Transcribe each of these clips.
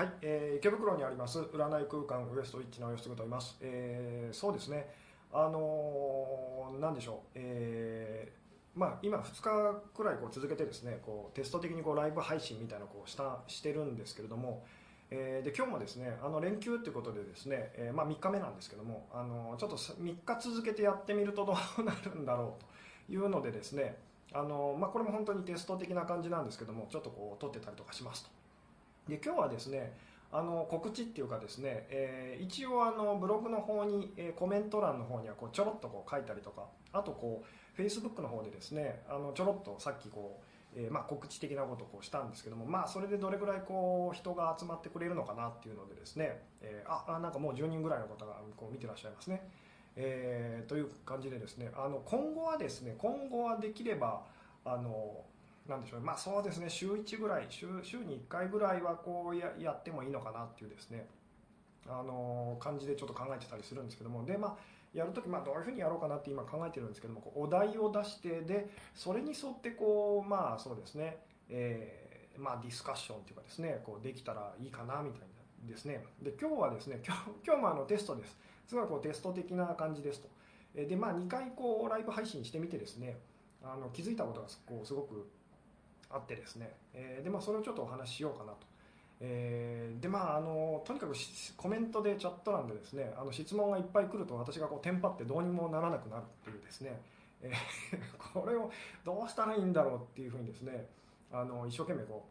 はい、えー池袋にあります占い空間ウエストイッチの吉嗣と言います、えーそうですね。あのーなんでしょう、えーまあ、今2日くらいこう続けてですねこうテスト的にこうライブ配信みたいなのをこうしたしてるんですけれども、えーで今日もですねあの連休ということでですね、えまあ、3日目なんですけども、あのちょっと3日続けてやってみるとどう なるんだろうというのでですねあのまあ、これも本当にテスト的な感じなんですけどもちょっとこう撮ってたりとかしますと。で今日はですねあの告知っていうかですね、えー一応あのブログの方に、えーコメント欄の方にはこうちょろっとこう書いたりとかあとこう Facebook の方でですねあのちょろっとさっきこう、えーまあ、告知的なことをこうしたんですけどもまあそれでどれぐらいこう人が集まってくれるのかなっていうのでですね、えーああなんかもう10人ぐらいの方がこう見てらっしゃいますね、えーという感じでですねあの今後はですね今後はできればあのなんでしょうまあそうですね。週1ぐらい週週に1回ぐらいはこうややってもいいのかなっていうですね。あの感じでちょっと考えてたりするんですけども。でまあやるとき、まあ、どういうふうにやろうかなって今考えてるんですけどもこうお題を出してでそれに沿ってこうまあそうですね、えーまあ、ディスカッションっていうかですね。こうできたらいいかなみたいなですね。で今日はですね今日今日もあのテストです。すごいこうテスト的な感じですと。でまあ2回こうライブ配信してみてですね。あの気づいたことがこうすごくあってですね、えーでまあ、それをちょっとお話ししようかなと、えーでまああのとにかくコメントでチャット欄でですねあの質問がいっぱい来ると私がこうテンパってどうにもならなくなるっていうですね、えー これをどうしたらいいんだろうっていうふうにですねあの一生懸命こ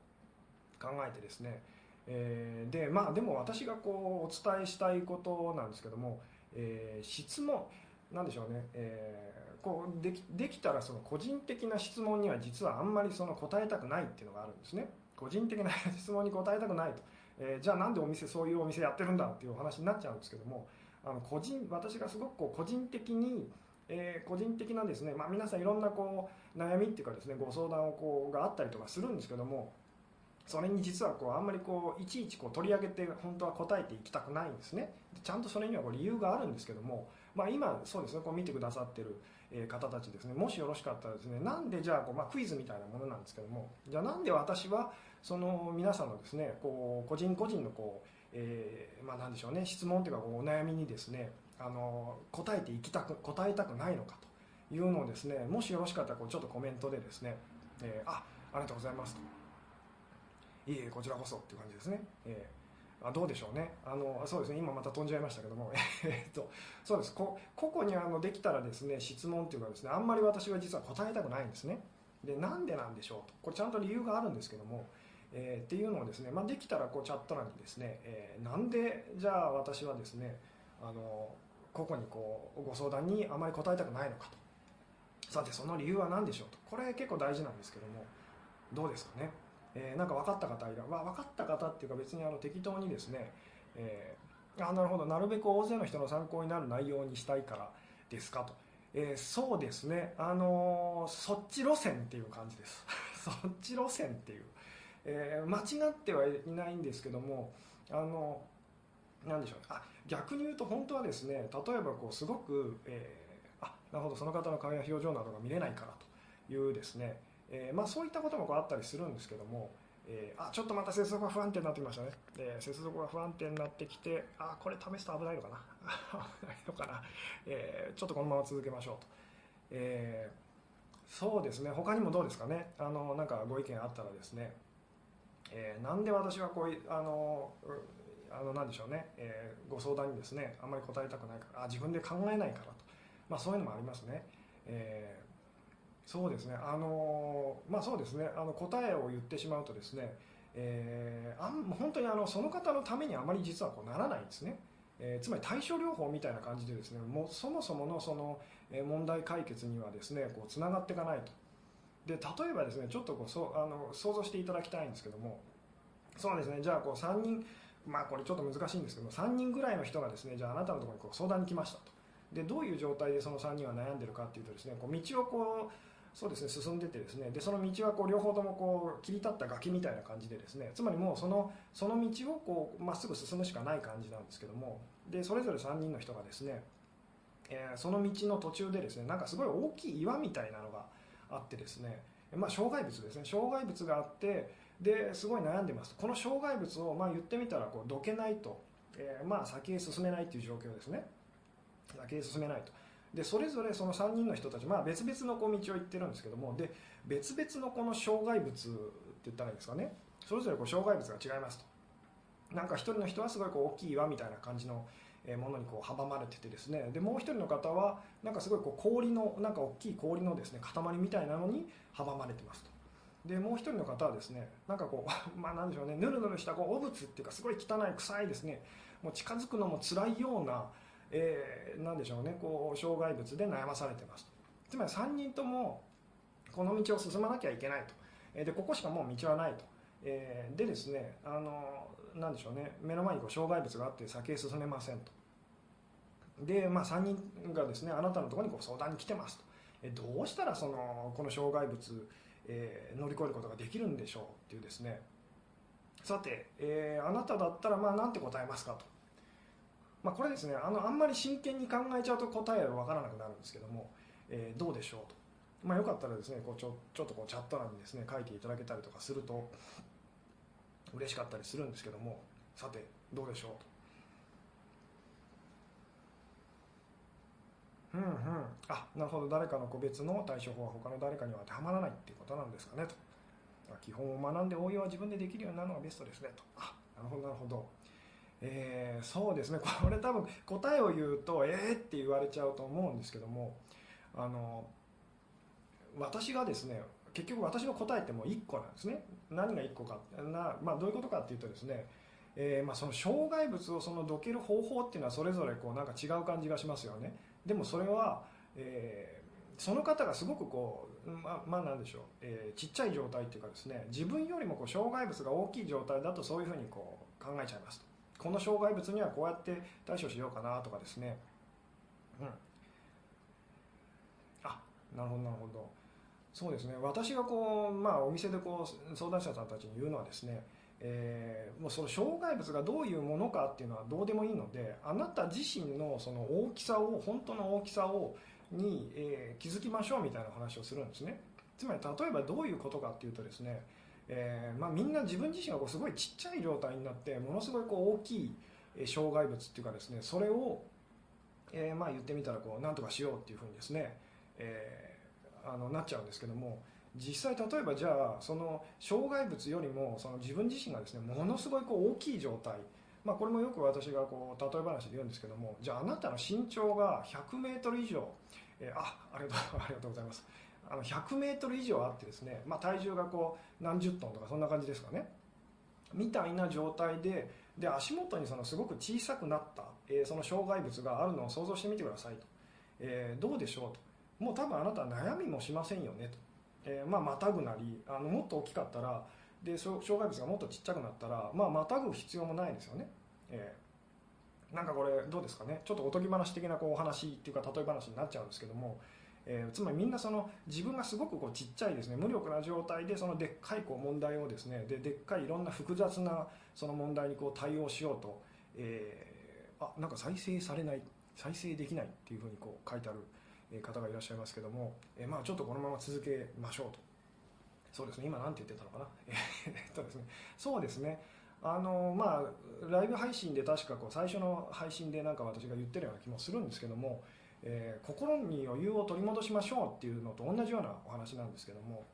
う考えてですね、えーでまあでも私がこうお伝えしたいことなんですけども、えー質問なんでしょうね、えーこうできできたらその個人的な質問には実はあんまりその答えたくないっていうのがあるんですね。個人的な質問に答えたくないと、えーじゃあなんでお店そういうお店やってるんだっていうお話になっちゃうんですけどもあの個人私がすごくこう個人的に、えー個人的なですね、まあ、皆さんいろんなこう悩みっていうかですねご相談をこうがあったりとかするんですけどもそれに実はこうあんまりこういちいちこう取り上げて本当は答えていきたくないんですね。ちゃんとそれにはこう理由があるんですけども、まあ、今そうですねこう見てくださってる方たちですね。もしよろしかったらですねなんでじゃあこう、まあ、クイズみたいなものなんですけどもじゃあなんで私はその皆さんのですねこう個人個人のこう、えーまあ、なんでしょうね質問というかこうお悩みにですねあの答えていきたく答えたくないのかというのをですねもしよろしかったらこうちょっとコメントでですね、えーあありがとうございますと。いえいえこちらこそっていう感じですね、えーあどうでしょうね。あのそうですね。今また飛んじゃいましたけども。えっとそうです。こ個々にあのできたらですね質問っていうかですねあんまり私は実は答えたくないんですね。でなんでなんでしょうと。これちゃんと理由があるんですけども、えーっていうのをですね、まあ、できたらこうチャット欄にですね、えーなんでじゃあ私はですねあの個々にこうご相談にあまり答えたくないのかと。さてその理由は何でしょうと。これ結構大事なんですけども。どうですかね。えーなんか分かった方いら、まあ、分かった方っていうか別にあの適当にですね、えーあなるほどなるべく大勢の人の参考になる内容にしたいからですかと、えーそうですねあのーそっち路線っていう感じです。そっち路線っていう、え間違ってはいないんですけどもあのなんでしょうね。あ逆に言うと本当はですね例えばこうすごく、えーあなるほどその方の顔や表情などが見れないからというですねえーまあ、そういったこともこうあったりするんですけども、えーあちょっとまた接続が不安定になってきましたね、え接続が不安定になってきてあこれ試すと危ないのかな。危ないのかな、えちょっとこのまま続けましょうと、えそうですね。他にもどうですかね。あのなんかご意見あったらですね、えーなんで私はこういうあのあのなんでしょうね、えーご相談にですねあんまり答えたくないからあ自分で考えないからと、まあ、そういうのもありますね、えーそうですね、あのまあそうですね、あの答えを言ってしまうとですね、えーあん本当にあのその方のためにあまり実はこうならないんですね。えーつまり対症療法みたいな感じでですね、もうそもそものそのえ問題解決にはですね、こうつながっていかないと。で例えばですね、ちょっとこうそあの想像していただきたいんですけども、そうですね、じゃあこう3人、まあこれちょっと難しいんですけども、3人ぐらいの人がですね、じゃああなたのところにこう相談に来ましたと。でどういう状態でその3人は悩んでるかっていうとですね、こう道をこうそうですね進んでてですね。でその道はこう両方ともこう切り立った崖みたいな感じでですね。つまりもうそのその道をこうまっすぐ進むしかない感じなんですけども。でそれぞれ3人の人がですね、えーその道の途中でですねなんかすごい大きい岩みたいなのがあってですね、まあ、障害物ですね。障害物があってですごい悩んでます。この障害物をまあ言ってみたらこうどけないと、えー、まあ先へ進めないっていう状況ですね。先へ進めないと。でそれぞれその3人の人たち、まあ、別々のこう道を行ってるんですけどもで別々のこの障害物って言ったらいいですかね。それぞれこう障害物が違いますと。なんか一人の人はすごいこう大きい岩みたいな感じのものにこう阻まれててですね。でもう一人の方はなんかすごいこう氷のなんか大きい氷のですね塊みたいなのに阻まれてますと。でもう一人の方はですねなんかこう まあなんでしょうね。ぬるぬるしたこう汚物っていうかすごい汚い臭いですね。もう近づくのも辛いような、えー、でしょうね。こう障害物で悩まされてますつまり3人ともこの道を進まなきゃいけないと。えでここしかもう道はないと、えー、でですねあのなでしょうね。目の前にこう障害物があって先へ進めませんと。で、まあ、3人がですねあなたのところにこう相談に来てますと。えどうしたらそのこの障害物、えー、乗り越えることができるんでしょうっていうですね。さて、えー、あなただったらまあなんて答えますかと、まあ、これですねあのあんまり真剣に考えちゃうと答えは分からなくなるんですけども、えー、どうでしょうと、まあ、よかったらですねこうちょちょっとこうチャット欄にですね書いていただけたりとかすると嬉しかったりするんですけどもさてどうでしょうと。うんうん。あなるほど。誰かの個別の対処法は他の誰かには当てはまらないっていうことなんですかねと。基本を学んで応用は自分でできるようになるのがベストですねと。あなるほどなるほど。えー、そうですね。これ多分答えを言うとえーって言われちゃうと思うんですけどもあの私がですね結局私の答えってもう1個なんですね。何が1個かな、まあ、どういうことかっていうとですね、えー、まあその障害物をそのどける方法っていうのはそれぞれこうなんか違う感じがしますよね。でもそれは、えー、その方がすごくこうままあなんでしょう、えー、ちっちゃい状態っていうかですね自分よりもこう障害物が大きい状態だとそういうふうにこう考えちゃいますと。この障害物にはこうやって対処しようかなとかですね。うん。あなるほどなるほど。そうですね。私がこう、まあ、お店でこう相談者さんたちに言うのはですね、えー、もうその障害物がどういうものかっていうのはどうでもいいのであなた自身のその大きさを本当の大きさをに、えー、気づきましょうみたいな話をするんですね。つまり例えばどういうことかっていうとですね、えーまあ、みんな自分自身がこうすごいちっちゃい状態になってものすごいこう大きい障害物っていうかですねそれを、えー、まあ言ってみたらこうなんとかしようっていうふうにですね、えーあのなっちゃうんですけども実際例えばじゃあその障害物よりもその自分自身がですねものすごいこう大きい状態まあ、これもよく私がこう例え話で言うんですけどもじゃああなたの身長が 100m 以上、え、あありがとうありがとうございます。あの 100m 以上あってですね、まあ、体重がこう何十トンとかそんな感じですかね。みたいな状態でで足元にそのすごく小さくなった、えー、その障害物があるのを想像してみてくださいと、えー、どうでしょうと。もう多分あなたは悩みもしませんよねと、えー、まあ、またぐなりあのもっと大きかったらで障害物がもっとちっちゃくなったら、まあ、またぐ必要もないですよね、えー、なんかこれどうですかね。ちょっとおとぎ話的なこうお話っていうか例え話になっちゃうんですけども、えー、つまりみんなその自分がすごくこうちっちゃいですね無力な状態でそのでっかいこう問題をですねででっかいいろんな複雑なその問題にこう対応しようと、えー、あなんか再生されない再生できないっていうふうにこう書いてある方がいらっしゃいますけども、えまあ、ちょっとこのまま続けましょうと。そうですね今何て言ってたのかな。えっとですねそうですねあのまあライブ配信で確かこう最初の配信でなんか私が言ってるような気もするんですけども、えー、心に余裕を取り戻しましょうっていうのと同じようなお話なんですけども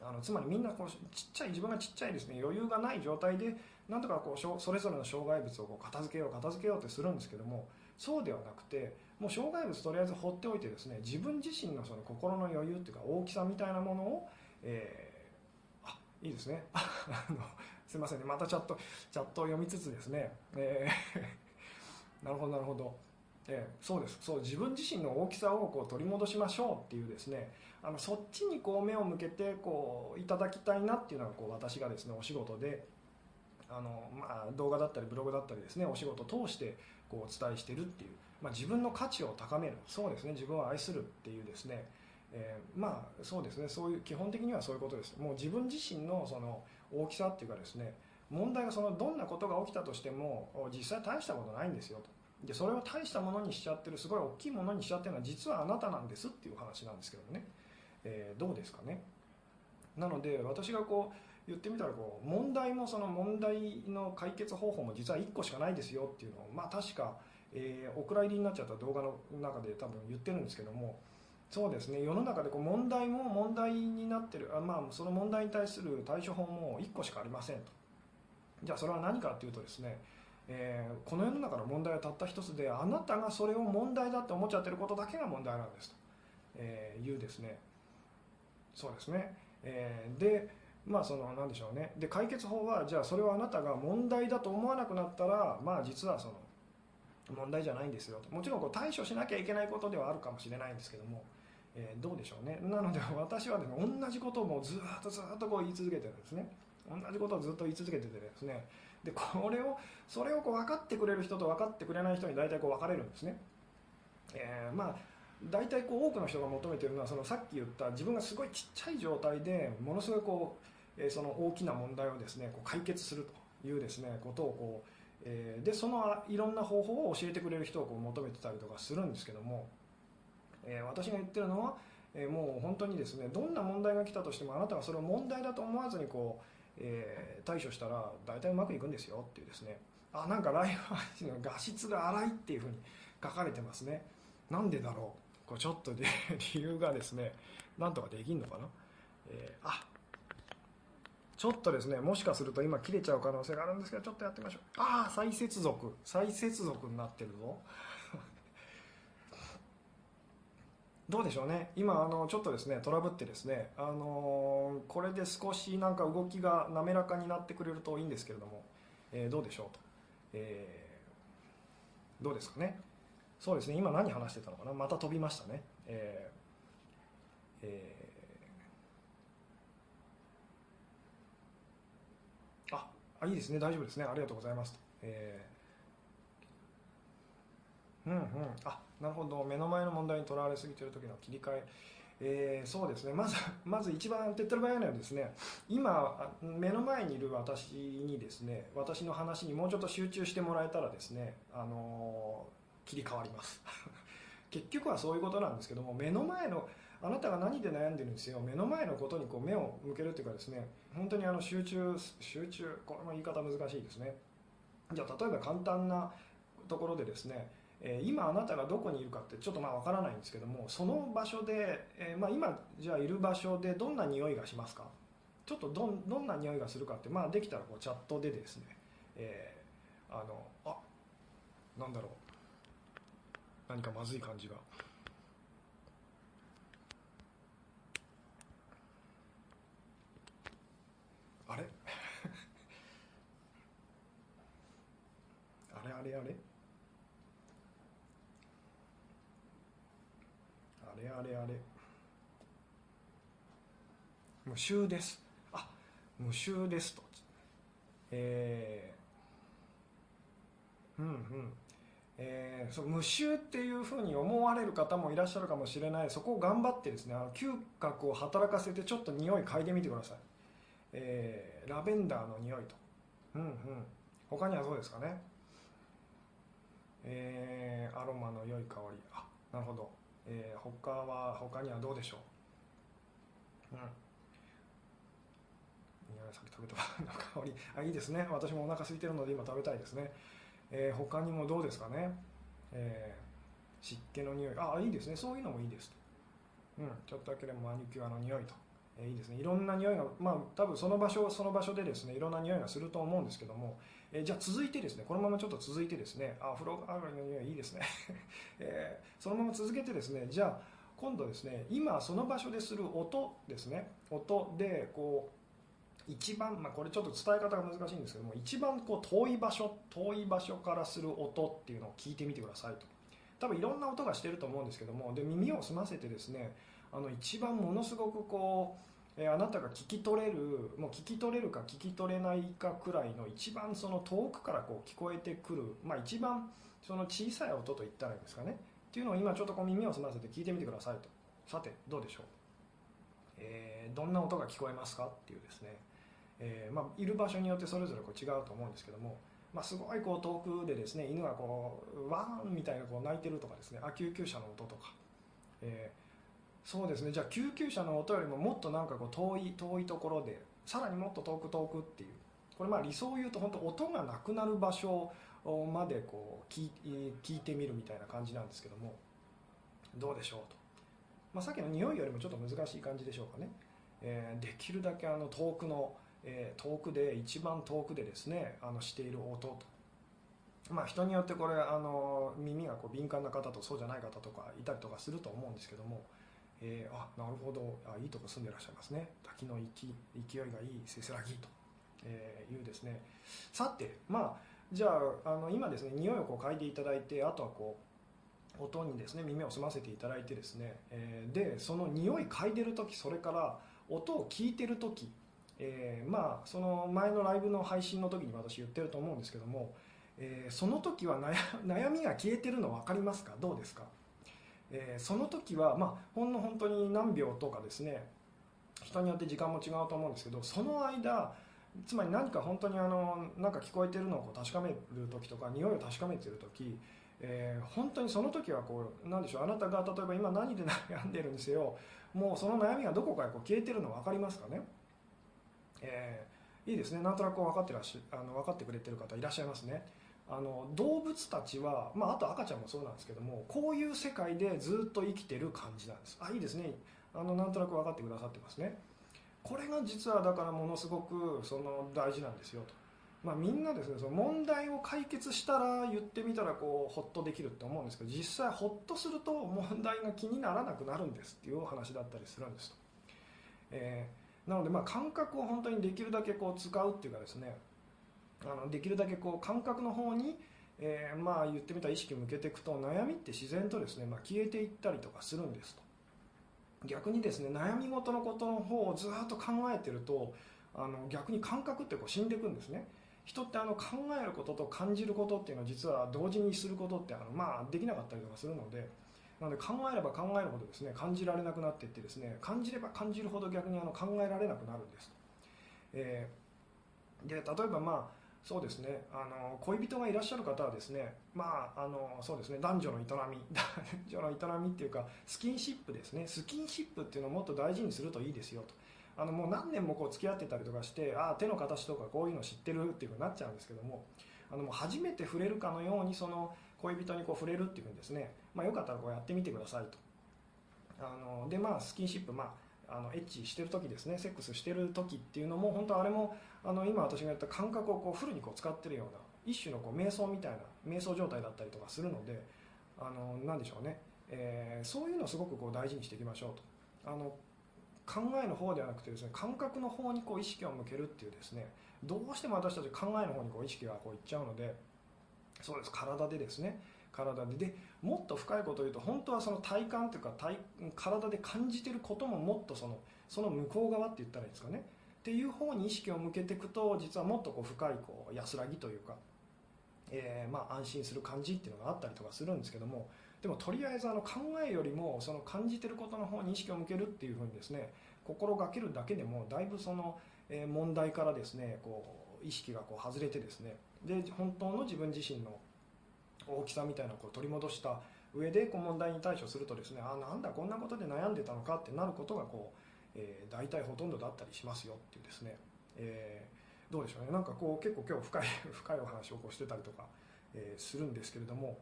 あのつまりみんなこうちっちゃい自分がちっちゃいですね余裕がない状態でなんとかこうそれぞれの障害物をこう片付けよう片付けようってするんですけどもそうではなくてもう障害物とりあえず放っておいてですね自分自身のその心の余裕っていうか大きさみたいなものを、えー、あいいですね。あのすいませんね。またチャットチャットを読みつつですね、えー、なるほどなるほど、えー、そうです。そう自分自身の大きさをこう取り戻しましょうっていうですねあのそっちにこう目を向けてこういただきたいなっていうのがこう私がですねお仕事であの、まあ、動画だったりブログだったりですねお仕事を通してこうお伝えしてるっていうまあ、自分の価値を高める。そうですね。自分を愛するっていうですね、えー、まあそうですね。そういう基本的にはそういうことです。もう自分自身のその大きさっていうかですね問題がそのどんなことが起きたとしても実際大したことないんですよと。でそれを大したものにしちゃってるすごい大きいものにしちゃってるのは実はあなたなんですっていう話なんですけどね、えー、どうですかね。なので私がこう言ってみたらこう問題もその問題の解決方法も実は1個しかないですよっていうのをまあ確か、え、お蔵入りになっちゃった動画の中で多分言ってるんですけどもそうですね。世の中でこう問題も問題になってるあ、まあ、その問題に対する対処法も1個しかありませんと。じゃあそれは何かっていうとですね、えー、この世の中の問題はたった一つであなたがそれを問題だって思っちゃってることだけが問題なんですと、えー、いうですね。そうですね、えー、でまあその何でしょうね。で解決法はじゃあそれをあなたが問題だと思わなくなったらまあ実はその問題じゃないんですよと。もちろんこう対処しなきゃいけないことではあるかもしれないんですけども、えー、どうでしょうね。なので私はですね同じことをもうずっとずっとこう言い続けてるんですね。同じことをずっと言い続けててですねでこれをそれをこう分かってくれる人と分かってくれない人に大体こう分かれるんですね、えー、まあ大体こう多くの人が求めてるのはそのさっき言った自分がすごいちっちゃい状態でものすごいこうえその大きな問題をですねこう解決するというですねことをこう、えでそのいろんな方法を教えてくれる人をこう求めてたりとかするんですけども、え私が言ってるのは、えもう本当にですねどんな問題が来たとしてもあなたがそれを問題だと思わずにこう、え対処したら大体うまくいくんですよっていうですねあなんかライフ配信の画質が荒いっていうふうに書かれてますねなんでだろうこれちょっとで 理由がですねなんとかできんのかな、えー、あちょっとですね、もしかすると今切れちゃう可能性があるんですけど、ちょっとやってみましょう。ああ、再接続。再接続になってるぞ。どうでしょうね。今、あの、ちょっとですね、トラブってですね、あの、これで少しなんか動きが滑らかになってくれるといいんですけれども、えー、どうでしょうと。えー、どうですかね。そうですね、今何話してたのかなまた飛びましたね。えーえーあいいですね大丈夫ですねありがとうございますと、えー、うんうん。あなるほど。目の前の問題にとらわれすぎてる時の切り替え。えー、そうですね。まずまず一番手っ取り早いのはですね今目の前にいる私にですね私の話にもうちょっと集中してもらえたらですね、あのー、切り替わります。結局はそういうことなんですけども目の前のあなたが何で悩んでるんですよ。目の前のことにこう目を向けるっていうかですね本当にあの集中集中これも言い方難しいですね。じゃあ例えば簡単なところでですねえ今あなたがどこにいるかってちょっとまあ分からないんですけどもその場所で、えまあ、今じゃあいる場所でどんな匂いがしますか？ちょっとどんどんな匂いがするかって、まあ、できたらこうチャットでですね、えー、あのあなんだろう。何かまずい感じが。あれ？あれあれあれ？れあれあれ無臭ですあ無臭ですとえー、うんうんえー、その無臭っていうふうに思われる方もいらっしゃるかもしれないそこを頑張ってですねあの嗅覚を働かせてちょっと匂い嗅いでみてくださいえー、ラベンダーの匂いと。うんうん。他にはどうですかね。えー、アロマの良い香り。あ、なるほど。えー、他は、他にはどうでしょう？うん。匂いさっき食べたの香り。あ、いいですね。私もお腹空いてるので今食べたいですね。えー、他にもどうですかね？えー、湿気の匂い。あ、いいですね。そういうのもいいですと。うん。ちょっとだけでもマニキュアの匂いと。えいいですねいろんな匂いがまあ多分その場所その場所でですねいろんな匂いがすると思うんですけども、えじゃあ続いてですねこのままちょっと続いてですねあ風呂上がりの匂いいいですね、えー、そのまま続けてですねじゃあ今度ですね今その場所でする音ですね。音でこう一番、まあ、これちょっと伝え方が難しいんですけども一番こう遠い場所遠い場所からする音っていうのを聞いてみてくださいと。多分いろんな音がしてると思うんですけどもで耳を澄ませてですねあの一番ものすごくこうえあなたが聞き取れるもう聞き取れるか聞き取れないかくらいの一番その遠くからこう聞こえてくる、まあ、一番その小さい音と言ったらいいんですかね。っていうのを今ちょっとこう耳を澄ませて聞いてみてくださいと。さてどうでしょう、えー、どんな音が聞こえますか？っていうですね、えー、まあ、いる場所によってそれぞれこう違うと思うんですけども、まあ、すごいこう遠くでですね犬がこうワーンみたいなこう鳴いてるとかですねあ救急車の音とか、えーそうですね。じゃあ救急車の音よりももっとなんかこう遠い遠いところでさらにもっと遠く遠くっていう。これまあ理想を言うと本当音がなくなる場所までこう聞聞いてみるみたいな感じなんですけども。どうでしょうと、まあ、さっきの匂いよりもちょっと難しい感じでしょうかね、えー、できるだけあの遠くの、えー、遠くで一番遠くでですねあのしている音と。まあ、人によってこれあの耳がこう敏感な方とそうじゃない方とかいたりとかすると思うんですけども、えー、あなるほど。あいいとこ住んでらっしゃいますね。滝の勢いがいいせせらぎと、えー、いうですね。さてまあじゃああの今ですね匂いをこう嗅いでいただいてあとはこう音にですね耳を澄ませていただいてですね、えー、でその匂い嗅いでる時それから音を聞いてる時、えー、まあその前のライブの配信の時に私言ってると思うんですけどもえー、その時は 悩みが消えてるの分かりますか？どうですか、えー、その時は、まあ、ほんの本当に何秒とかですね人によって時間も違うと思うんですけどその間つまり何か本当にあのなんか聞こえてるのをこう確かめる時とか匂いを確かめてる時、えー、本当にその時はこうなんでしょうあなたが例えば今何で悩んでるんですよ。もうその悩みがどこかへこう消えてるの分かりますかね、えー、いいですね。なんとなく分かってらっしゃあの分かってくれてる方いらっしゃいますね。あの動物たちは、まあ、あと赤ちゃんもそうなんですけどもこういう世界でずっと生きてる感じなんです。あいいですね。あのなんとなく分かってくださってますね。これが実はだからものすごくその大事なんですよと、まあ、みんなですねその問題を解決したら言ってみたらこうホッとできるって思うんですけど実際ホッとすると問題が気にならなくなるんですっていうお話だったりするんですと、えー、なのでまあ感覚を本当にできるだけこう使うっていうかですねあのできるだけこう感覚の方に、えー、まあ言ってみたら意識向けていくと悩みって自然とですね、まあ、消えていったりとかするんですと。逆にですね悩み事のことの方をずっと考えてるとあの逆に感覚ってこう死んでいくんですね。人ってあの考えることと感じることっていうのは実は同時にすることってあの、まあ、できなかったりとかするのでなので考えれば考えるほどですね感じられなくなっていってですね感じれば感じるほど逆にあの考えられなくなるんですと、えー、で例えばまあそうですね。あの恋人がいらっしゃる方はですねまああのそうですね。男女の営み。男女の営みっていうかスキンシップですね。スキンシップっていうのをもっと大事にするといいですよと。あのもう何年もこう付き合ってたりとかしてああ手の形とかこういうの知ってるっていうふうになっちゃうんですけどもあのもう初めて触れるかのようにその恋人にこう触れるっていうふうにですね、まあ、よかったらこうやってみてくださいと。あのでまあスキンシップまああのエッチしてる時ですねセックスしてる時っていうのも本当あれもあの今私が言った感覚をこうフルにこう使ってるような一種のこう瞑想みたいな瞑想状態だったりとかするのであのなんでしょうね、えー、そういうのをすごくこう大事にしていきましょうと。あの考えの方ではなくてですね感覚の方にこう意識を向けるっていうですねどうしても私たち考えの方にこう意識がこういっちゃうのでそうです。体でですね体ででもっと深いことを言うと本当はその体感というか体体で感じてることももっとそのその向こう側って言ったらいいんですかね。っていう方に意識を向けていくと実はもっとこう深いこう安らぎというか、えー、まあ安心する感じっていうのがあったりとかするんですけども。でもとりあえずあの考えよりもその感じてることの方に意識を向けるっていうふうにですね心がけるだけでもだいぶその問題からですねこう意識がこう外れてですね。で本当の自分自身の大きさみたいなこう取り戻した上でこう問題に対処するとですねあなんだこんなことで悩んでたのかってなることがこう、えー、大体ほとんどだったりしますよっていうですね、えー、どうでしょうね。なんかこう結構今日深い 深いお話をこうしてたりとか、えー、するんですけれども。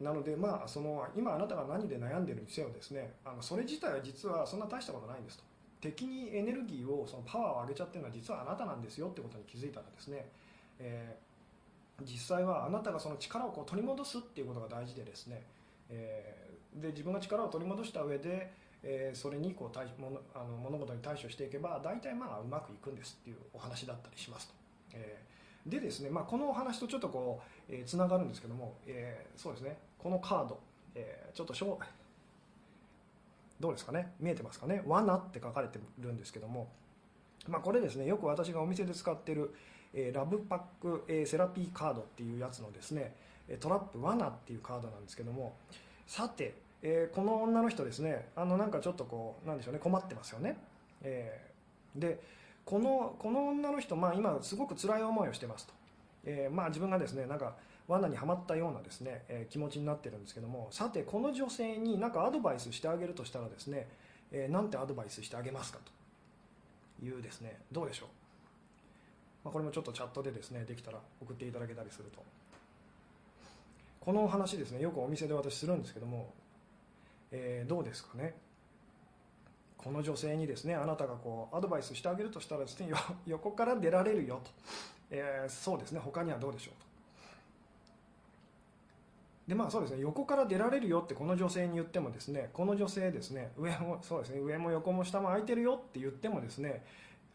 なのでまあその今あなたが何で悩んでるにせよですねあのそれ自体は実はそんな大したことないんですと。敵にエネルギーをそのパワーを上げちゃってるのは実はあなたなんですよってことに気づいたらですね、えー実際はあなたがその力をこう取り戻すっていうことが大事でですね、えー、で自分が力を取り戻した上で、えー、それにこう対ものあの物事に対処していけば大体まあうまくいくんですっていうお話だったりしますと。えー、でですね、まあ、このお話とちょっとこう、えー、つながるんですけども、えー、そうですねこのカード、えー、ちょっとしょどうですかね見えてますかね「罠」って書かれてるんですけども、まあ、これですねよく私がお店で使ってる、えラブパック、えセラピーカードっていうやつのですねトラップ罠っていうカードなんですけどもさて、えこの女の人ですねあのなんかちょっとこうなんでしょうね困ってますよね、えでこのこの女の人、まあ、今すごく辛い思いをしてますと、えまあ、自分がですねなんか罠にはまったようなですね、え気持ちになってるんですけどもさてこの女性に何かアドバイスしてあげるとしたらですね、えー、なんてアドバイスしてあげますかというですねどうでしょう、まあ、これもちょっとチャットでですねできたら送っていただけたりすると。この話ですねよくお店で私するんですけども、えー、どうですかね？この女性にですねあなたがこうアドバイスしてあげるとしたらですね 横から出られるよと、えー、そうですね他にはどうでしょうと。でまあそうですね横から出られるよってこの女性に言ってもですねこの女性ですね上もそうですね上も横も下も空いてるよって言ってもですね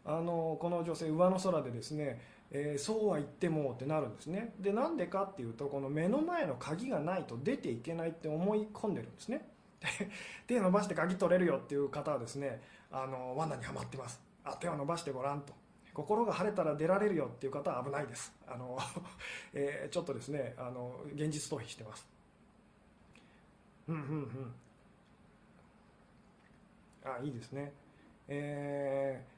あのこの女性上の空でですね、えー、そうは言ってもってなるんですね。でなんでかっていうとこの目の前の鍵がないと出ていけないって思い込んでるんですね。手伸ばして鍵取れるよっていう方はですねあの罠にはまってます。あ手を伸ばしてごらんと。心が晴れたら出られるよっていう方は危ないです。あの、えー、ちょっとですねあの現実逃避してます。うんうんうん。あいいですね。えー、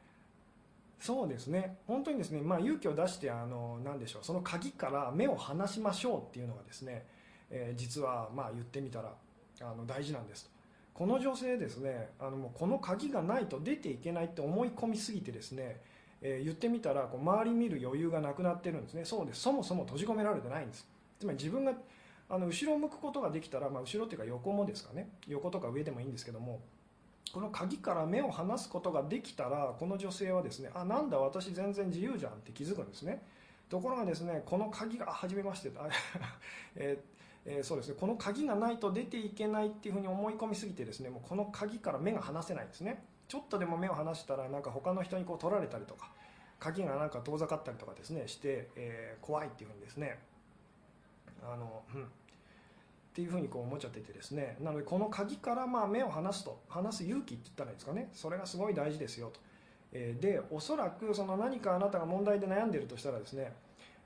そうですね。本当にですね、まあ、勇気を出してあの何でしょうその鍵から目を離しましょうっていうのがですね、えー、実はまあ言ってみたらあの大事なんですと。この女性ですねあのもうこの鍵がないと出ていけないって思い込みすぎてですねえー、言ってみたらこう周り見る余裕がなくなってるんですね。そうです。そもそも閉じ込められてないんです。つまり自分があの後ろを向くことができたら、まあ、後ろっていうか横もですかね。横とか上でもいいんですけどもこの鍵から目を離すことができたらこの女性はですねあなんだ私全然自由じゃんって気づくんですね。ところがですねこの鍵が初めまして ええー、そうですねこの鍵がないと出ていけないっていうふうに思い込みすぎてですねもうこの鍵から目が離せないんですね。ちょっとでも目を離したらなんか他の人にこう取られたりとか鍵がなんか遠ざかったりとかですねして、えー、怖いっていうふうにですねあの、うん、っていうふうにこう思っちゃっててですね。なのでこの鍵からまあ目を離すと。離す勇気って言ったらいいですかね。それがすごい大事ですよと、えー、でおそらくその何かあなたが問題で悩んでるとしたらですね、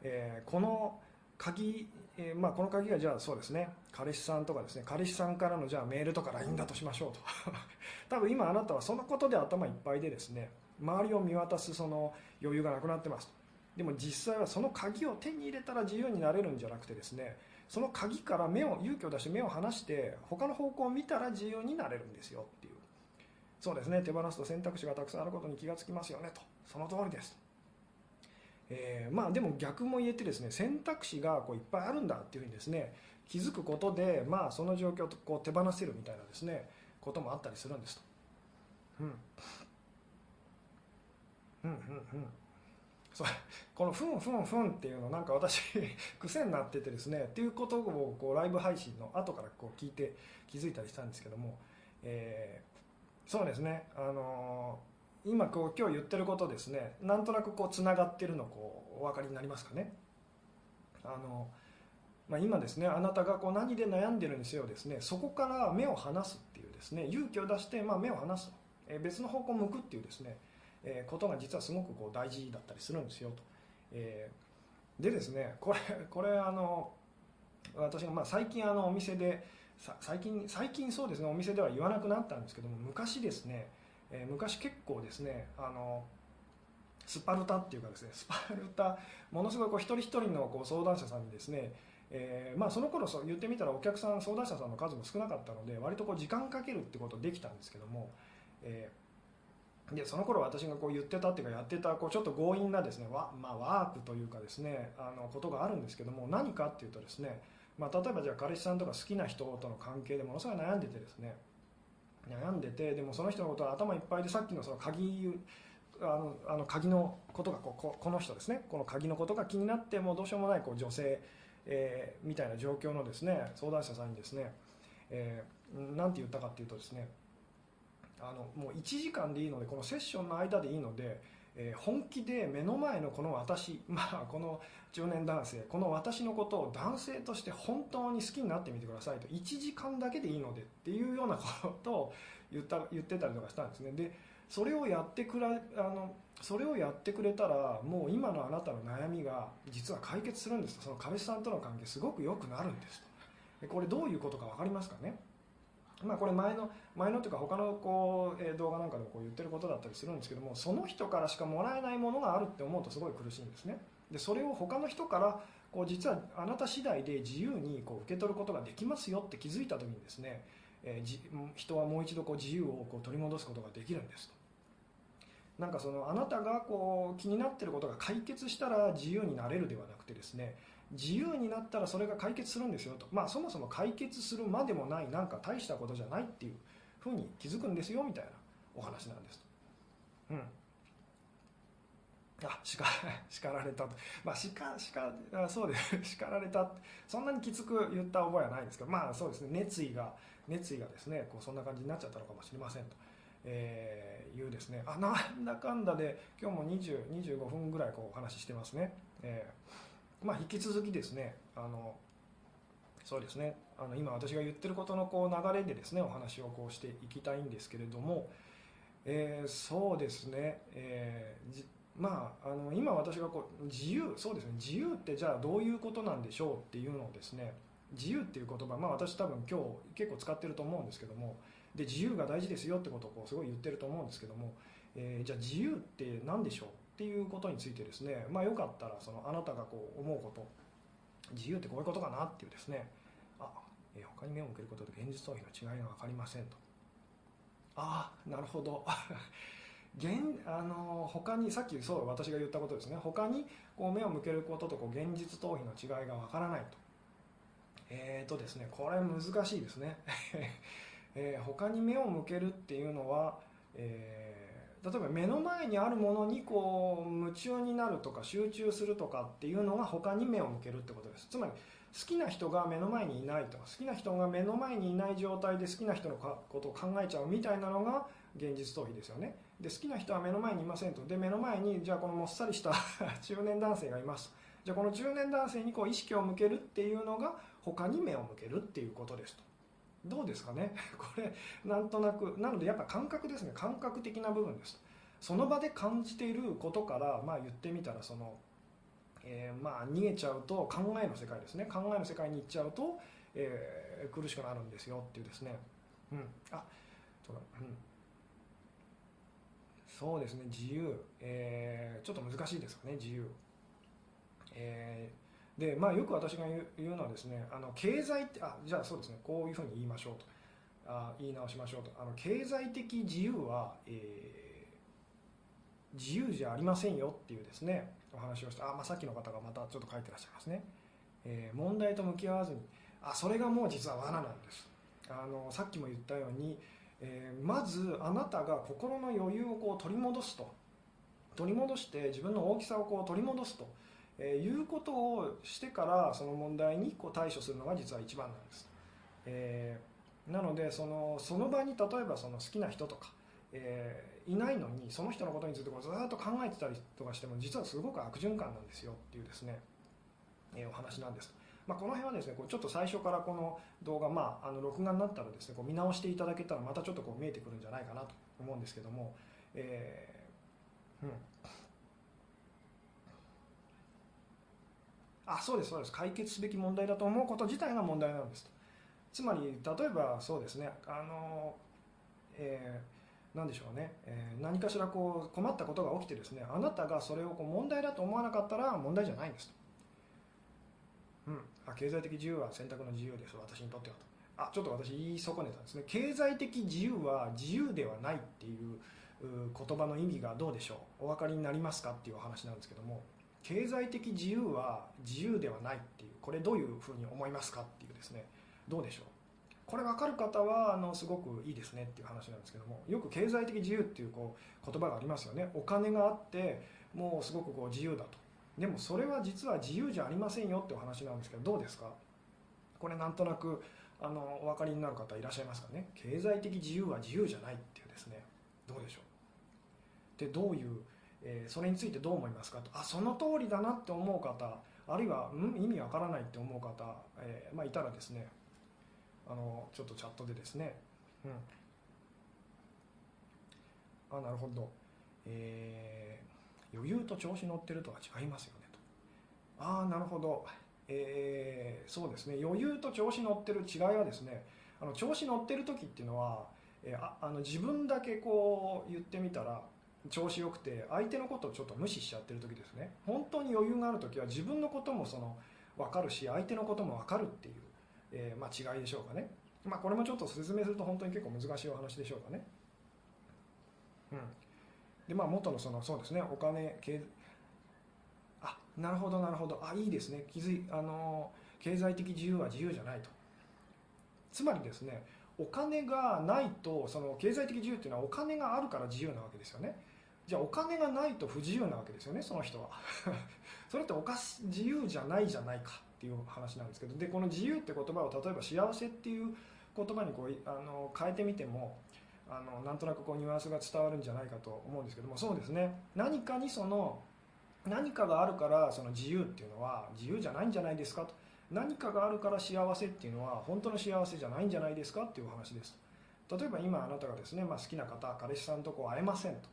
えー、この鍵、えー、まあ、この鍵がじゃあそうですね。彼氏さんとかですね。彼氏さんからのじゃあメールとか LINE だとしましょうと。多分今あなたはそのことで頭いっぱいでですね。周りを見渡すその余裕がなくなってますでも実際はその鍵を手に入れたら自由になれるんじゃなくてですね。その鍵から目を勇気を出して目を離して他の方向を見たら自由になれるんですよっていう。そうですね。手放すと選択肢がたくさんあることに気がつきますよねと。その通りです。えー、まあでも逆も言えてですね選択肢がこういっぱいあるんだっていうふうにですね気づくことでまあその状況とこう手放せるみたいなですねこともあったりするんですと、うん、うんうんうん。そうこの「ふんふんふん」っていうのなんか私 癖になっててですねっていうことをこうライブ配信の後からこう聞いて気づいたりしたんですけども、えー、そうですねあのー今こう今日言ってることですねなんとなくこうつながってるのこうお分かりになりますかね。あの、まあ、今ですねあなたがこう何で悩んでるにせよですねそこから目を離すっていうですね勇気を出してまあ目を離す、えー、別の方向を向くっていうですね、え、ことが実はすごくこう大事だったりするんですよと、え、でですねこれ これあの私がまあ最近あのお店で最近最近そうですねお店では言わなくなったんですけども昔ですねえ、昔結構ですねあのスパルタっていうかですね スパルタものすごいこう一人一人のこう相談者さんにですね、えー、まあ、その頃そう言ってみたらお客さん相談者さんの数も少なかったので割とこう時間かけるってことできたんですけども、え、でその頃私がこう言ってたっていうかやってたこうちょっと強引なですねワ,、まあ、ワークというかですねあのことがあるんですけども何かっていうとですね、まあ、例えばじゃあ彼氏さんとか好きな人との関係でものすごい悩んでてですね悩んでてでもその人のことは頭いっぱいでさっきのその鍵あのあの鍵のことがこここの人ですねこの鍵のことが気になってもうどうしようもないこう女性、えー、みたいな状況のですね相談者さんにですね、えー、なんて言ったかっていうとですねあのもう1時間でいいのでこのセッションの間でいいので、えー、本気で目の前のこの私、まあ、この中年男性この私のことを男性として本当に好きになってみてくださいと1時間だけでいいのでっていうようなことを 言った言ってたりとかしたんですね。でそれをやってくれあのそれをやってくれたらもう今のあなたの悩みが実は解決するんですと。その彼氏さんとの関係すごく良くなるんですと。これどういうことか分かりますかね？まあ、これ前の前のというか他のこう、え動画なんかでもこう言ってることだったりするんですけどもその人からしかもらえないものがあるって思うとすごい苦しいんですね。でそれを他の人からこう実はあなた次第で自由にこう受け取ることができますよって気づいた時にですね、えー、人はもう一度こう自由をこう取り戻すことができるんですと。なんかそのあなたがこう気になってることが解決したら自由になれるではなくてですね自由になったらそれが解決するんですよと、まあ、そもそも解決するまでもないなんか大したことじゃないっていうふうに気づくんですよみたいなお話なんですと。うん。あ叱 叱られたと、まあ、叱叱あそうです。叱られた。そんなにきつく言った覚えはないんですけどまあそうですね。熱意が熱意がですねこうそんな感じになっちゃったのかもしれませんと、えー、いうですね。あなんだかんだで今日も20 25分ぐらいこうお話ししてますね、えー、まあ、引き続きですねあのそうですねあの今私が言ってることのこう流れでですねお話をこうしていきたいんですけれども、えー、そうですね、えーまあ、あの今私がこう自由そうですね自由ってじゃあどういうことなんでしょうっていうのをですね自由っていう言葉、まあ、私多分今日結構使ってると思うんですけどもで自由が大事ですよってことをこうすごい言ってると思うんですけども、えー、じゃあ自由って何でしょうっていうことについてですね、まあ、よかったらそのあなたがこう思うこと自由ってこういうことかなっていうですねあ、えー、他に目を向けることと現実逃避の違いが分かりませんと。ああなるほど。現あの他にさっきそう私が言ったことですね。他にこう目を向けることとこう現実逃避の違いがわからないと。えっ、ー、とですねこれ難しいですね、えー、他に目を向けるっていうのは、えー、例えば目の前にあるものにこう夢中になるとか集中するとかっていうのが他に目を向けるってことです。つまり好きな人が目の前にいないとか好きな人が目の前にいない状態で好きな人のことを考えちゃうみたいなのが現実逃避ですよね。で好きな人は目の前にいませんと。で目の前にじゃあこのもっさりした中年男性がいます。じゃあこの中年男性にこう意識を向けるっていうのが他に目を向けるっていうことですと。どうですかね？これなんとなくなのでやっぱ感覚ですね。感覚的な部分です。その場で感じていることからまあ言ってみたらその、えー、まあ逃げちゃうと考えの世界ですね。考えの世界に行っちゃうと、えー、苦しくなるんですよっていうですね。うん。あそうだうん。そうですね。自由、えー、ちょっと難しいですかね。自由、えー、でまあよく私が言うのはですねあの経済ってあじゃあそうですねこういうふうに言いましょうと。あ言い直しましょうと。あの経済的自由は、えー、自由じゃありませんよっていうですねお話をしてあ、まあ、さっきの方がまたちょっと書いてらっしゃいますね、えー、問題と向き合わずに。あそれがもう実は罠なんです。あのさっきも言ったようにえー、まずあなたが心の余裕をこう取り戻すと。取り戻して自分の大きさをこう取り戻すと、えー、いうことをしてからその問題にこう対処するのが実は一番なんです、えー、なのでそのその場に例えばその好きな人とか、えー、いないのにその人のことについてこうずっと考えてたりとかしても実はすごく悪循環なんですよっていうですね、えお話なんです。まあ、この辺はですねこうちょっと最初からこの動画、まあ、あの録画になったらですねこう見直していただけたらまたちょっとこう見えてくるんじゃないかなと思うんですけども、えー、うん。あそうですそうです。解決すべき問題だと思うこと自体が問題なんですと。つまり例えばそうですね。あの、えー、何でしょうね、えー、何かしらこう困ったことが起きてですねあなたがそれをこう問題だと思わなかったら問題じゃないんですと。うん、あ経済的自由は選択の自由です。私にとってはと。あちょっと私言い損ねたんですね。経済的自由は自由ではないっていう言葉の意味がどうでしょう。お分かりになりますかっていうお話なんですけども。経済的自由は自由ではないっていうこれどういうふうに思いますかっていうですね。どうでしょう。これ分かる方はあのすごくいいですねっていう話なんですけどもよく経済的自由っていうこう言葉がありますよね。お金があってもうすごくこう自由だと。でもそれは実は自由じゃありませんよってお話なんですけどどうですか？これなんとなくあのお分かりになる方いらっしゃいますかね？経済的自由は自由じゃないっていうですね。どうでしょう？でどういう、えー、それについてどう思いますか？とあその通りだなって思う方あるいは、ん、意味わからないって思う方、えー、まあ、いたらですねあのちょっとチャットでですね、うん、あなるほど、えー余裕と調子乗ってるとは違いますよねと。ああなるほど、えー、そうですね。余裕と調子乗ってる違いはですねあの調子乗ってる時っていうのは、えー、ああの自分だけこう言ってみたら調子よくて相手のことをちょっと無視しちゃってる時ですね。本当に余裕がある時は自分のこともその分かるし相手のことも分かるっていう、えー、まあ、違いでしょうかね。まあこれもちょっと説明すると本当に結構難しいお話でしょうかね。うん。でまあ元のそのそうですねお金経あなるほどなるほど。あいいですね。気づいあの経済的自由は自由じゃないと。つまりですねお金がないとその経済的自由っていうのはお金があるから自由なわけですよね。じゃあお金がないと不自由なわけですよねその人は。それっておかし自由じゃないじゃないかっていう話なんですけどでこの自由って言葉を例えば幸せっていう言葉にこうあの変えてみてもあのなんとなくこうニュアンスが伝わるんじゃないかと思うんですけどもそうですね。何かにその何かがあるからその自由っていうのは自由じゃないんじゃないですかと。何かがあるから幸せっていうのは本当の幸せじゃないんじゃないですかっていうお話です。例えば今あなたがですね、まあ、好きな方彼氏さんとこう会えませんと、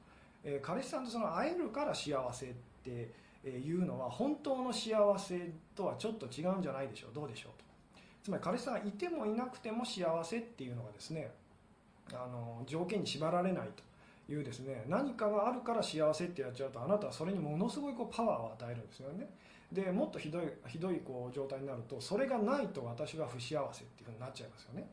えー、彼氏さんとその会えるから幸せっていうのは本当の幸せとはちょっと違うんじゃないでしょう。どうでしょうと。つまり彼氏さんがいてもいなくても幸せっていうのがですねあの条件に縛られないと。いうですね。何かがあるから幸せってやっちゃうとあなたはそれにものすごいこうパワーを与えるんですよね。でもっとひどいひどいこう状態になるとそれがないと私は不幸せっていうふうになっちゃいますよね、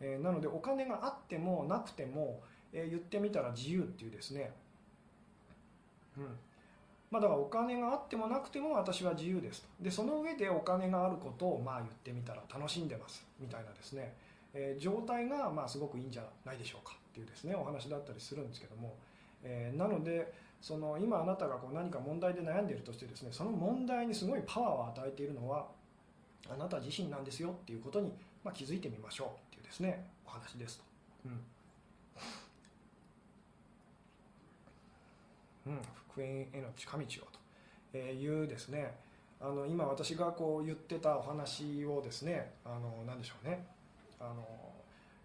えー、なのでお金があってもなくても、えー、言ってみたら自由っていうですねうん。まあ、だからお金があってもなくても私は自由ですと。でその上でお金があることをまあ言ってみたら楽しんでます。みたいなですね、えー、状態がまあすごくいいんじゃないでしょうかっていうですね。お話だったりするんですけども、えー、なのでその今あなたがこう何か問題で悩んでいるとしてですね。その問題にすごいパワーを与えているのはあなた自身なんですよっていうことに、まあ、気づいてみましょうっていうですね。お話ですと。うん。うん、復縁への近道をというですね。あの今私がこう言ってたお話をですねあの何でしょうね。あの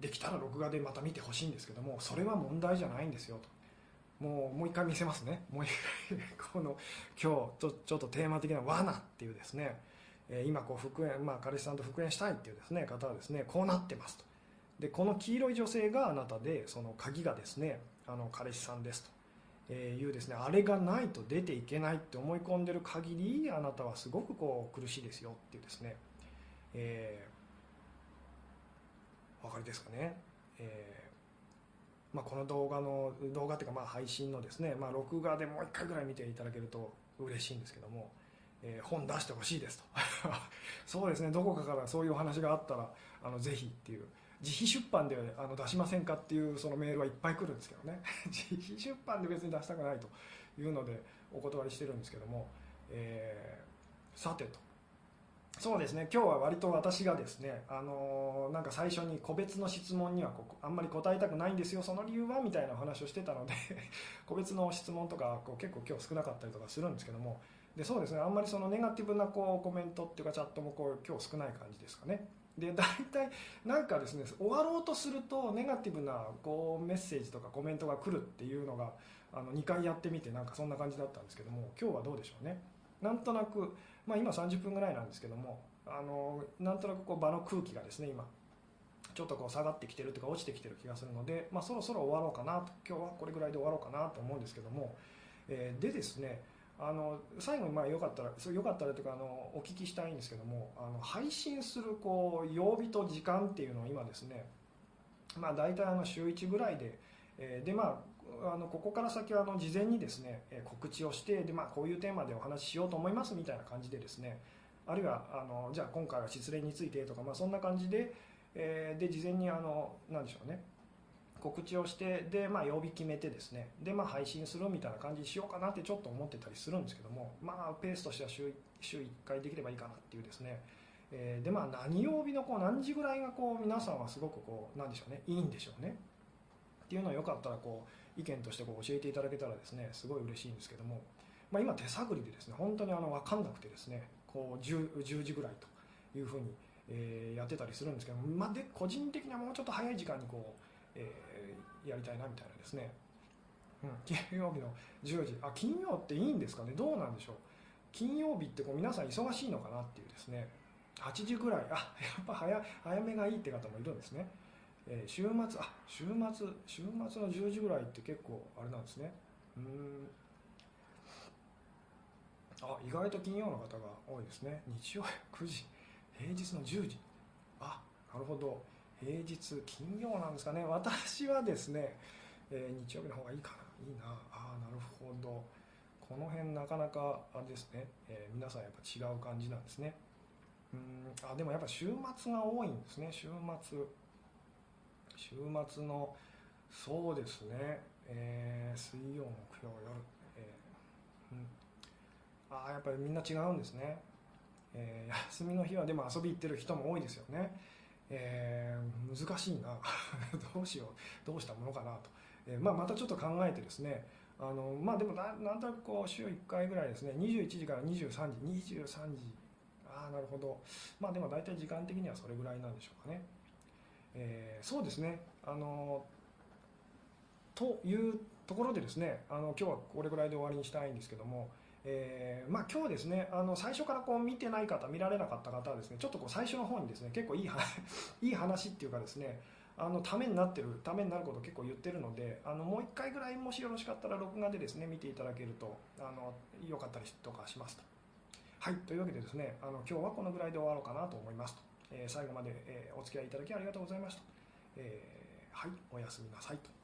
できたら録画でまた見てほしいんですけどもそれは問題じゃないんですよと。もうもう回見せますね。もう一回 この今日とちょっとテーマ的な罠っていうですね、え今こう復縁、まあ、彼氏さんと復縁したいっていうですね方はですねこうなってますと。でこの黄色い女性があなたでその鍵がですねあの彼氏さんですと。えいうですねあれがないと出ていけないって思い込んでる限りあなたはすごくこう苦しいですよっていうですね、えー、お分かりですかね、えーまあ、この動画の動画っていうかまあ配信のですね、まあ、録画でもう一回ぐらい見ていただけると嬉しいんですけども、えー、本出してほしいですと。そうですねどこかからそういうお話があったらあのぜひっていう自費出版であの出しませんかっていうそのメールはいっぱい来るんですけどね。自費出版で別に出したくないというのでお断りしてるんですけども、えー、さてと。そうですね。今日は割と私がですね、あのー、なんか最初に個別の質問にはこあんまり答えたくないんですよその理由はみたいな話をしてたので 個別の質問とかこう結構今日少なかったりとかするんですけども。でそうですね。あんまりそのネガティブなこうコメントっていうかチャットもこう今日少ない感じですかね。で大体なんかですね終わろうとするとネガティブなこうメッセージとかコメントが来るっていうのがあの2回やってみてなんかそんな感じだったんですけども今日はどうでしょうね。なんとなくまあ、今30分ぐらいなんですけどもあのなんとなくこう場の空気がですね今ちょっとこう下がってきてるというか落ちてきてる気がするので、まあ、そろそろ終わろうかなと今日はこれぐらいで終わろうかなと思うんですけども、えー、でですねあの最後にまあよかったらよかったらというかあのお聞きしたいんですけどもあの配信するこう曜日と時間っていうのを今ですね、まあ、大体あの週1ぐらいで、えー、でまああのここから先はあの事前にですね告知をしてで、まあ、こういうテーマでお話ししようと思いますみたいな感じでですねあるいはあのじゃあ今回は失恋についてとか、まあ、そんな感じで,、え、で事前にあのなんでしょうね告知をしてで、まあ、曜日決めてですね。で、まあ、配信するみたいな感じにしようかなってちょっと思ってたりするんですけども、まあ、ペースとしては週週1回できればいいかなっていうですね、えー、でまあ何曜日のこう何時ぐらいがこう皆さんはすごくこうなんでしょうね。いいんでしょうね。っていうのをよかったらこう意見としてこう教えていただけたらですねすごい嬉しいんですけども、まあ、今手探りでですね本当にあの分かんなくてですねこう 10, 10時ぐらいというふうに、えー、やってたりするんですけど、まあ、で個人的にはもうちょっと早い時間にこう、えー、やりたいなみたいなですね、うん、金曜日の10時。あ金曜っていいんですかね。どうなんでしょう。金曜日ってこう皆さん忙しいのかなっていうですね。8時ぐらい。あやっぱ早早めがいいって方もいるんですね。えー、週末あ週末週末の10時ぐらいって結構あれなんですね。うん。あ意外と金曜の方が多いですね。日曜9時。平日の10時。あなるほど。平日金曜なんですかね。私はですねえー、日曜日の方がいいかな。いいな。ああなるほど。この辺なかなかあれですね、えー、皆さんやっぱ違う感じなんですね。うん。あでもやっぱ週末が多いんですね。週末。週末のそうですね、えー、水曜木曜夜、えー、うん。ああやっぱりみんな違うんですね、えー、休みの日はでも遊び行ってる人も多いですよね、えー、難しいな。どうしよう。どうしたものかなと、えーまあ、またちょっと考えてですね。あのまあでもなんとなくこう週1回ぐらいですね。21時から23時。23時。ああなるほど。まあでも大体時間的にはそれぐらいなんでしょうかね、えー、そうですね。あのというところでですね。あの今日はこれぐらいで終わりにしたいんですけども。えーまあ、今日ですねあの最初からこう見てない方見られなかった方はですねちょっとこう最初の方にですね結構いい いい話っていうかですねあのためになってるためになることを結構言ってるのであのもう1回ぐらいもしよろしかったら録画でですね見ていただけるとあのよかったりとかしますと。はいというわけでですねあの今日はこのぐらいで終わろうかなと思いますと、えー、最後まで、えー、お付き合いいただきありがとうございました、えー、はいおやすみなさいと。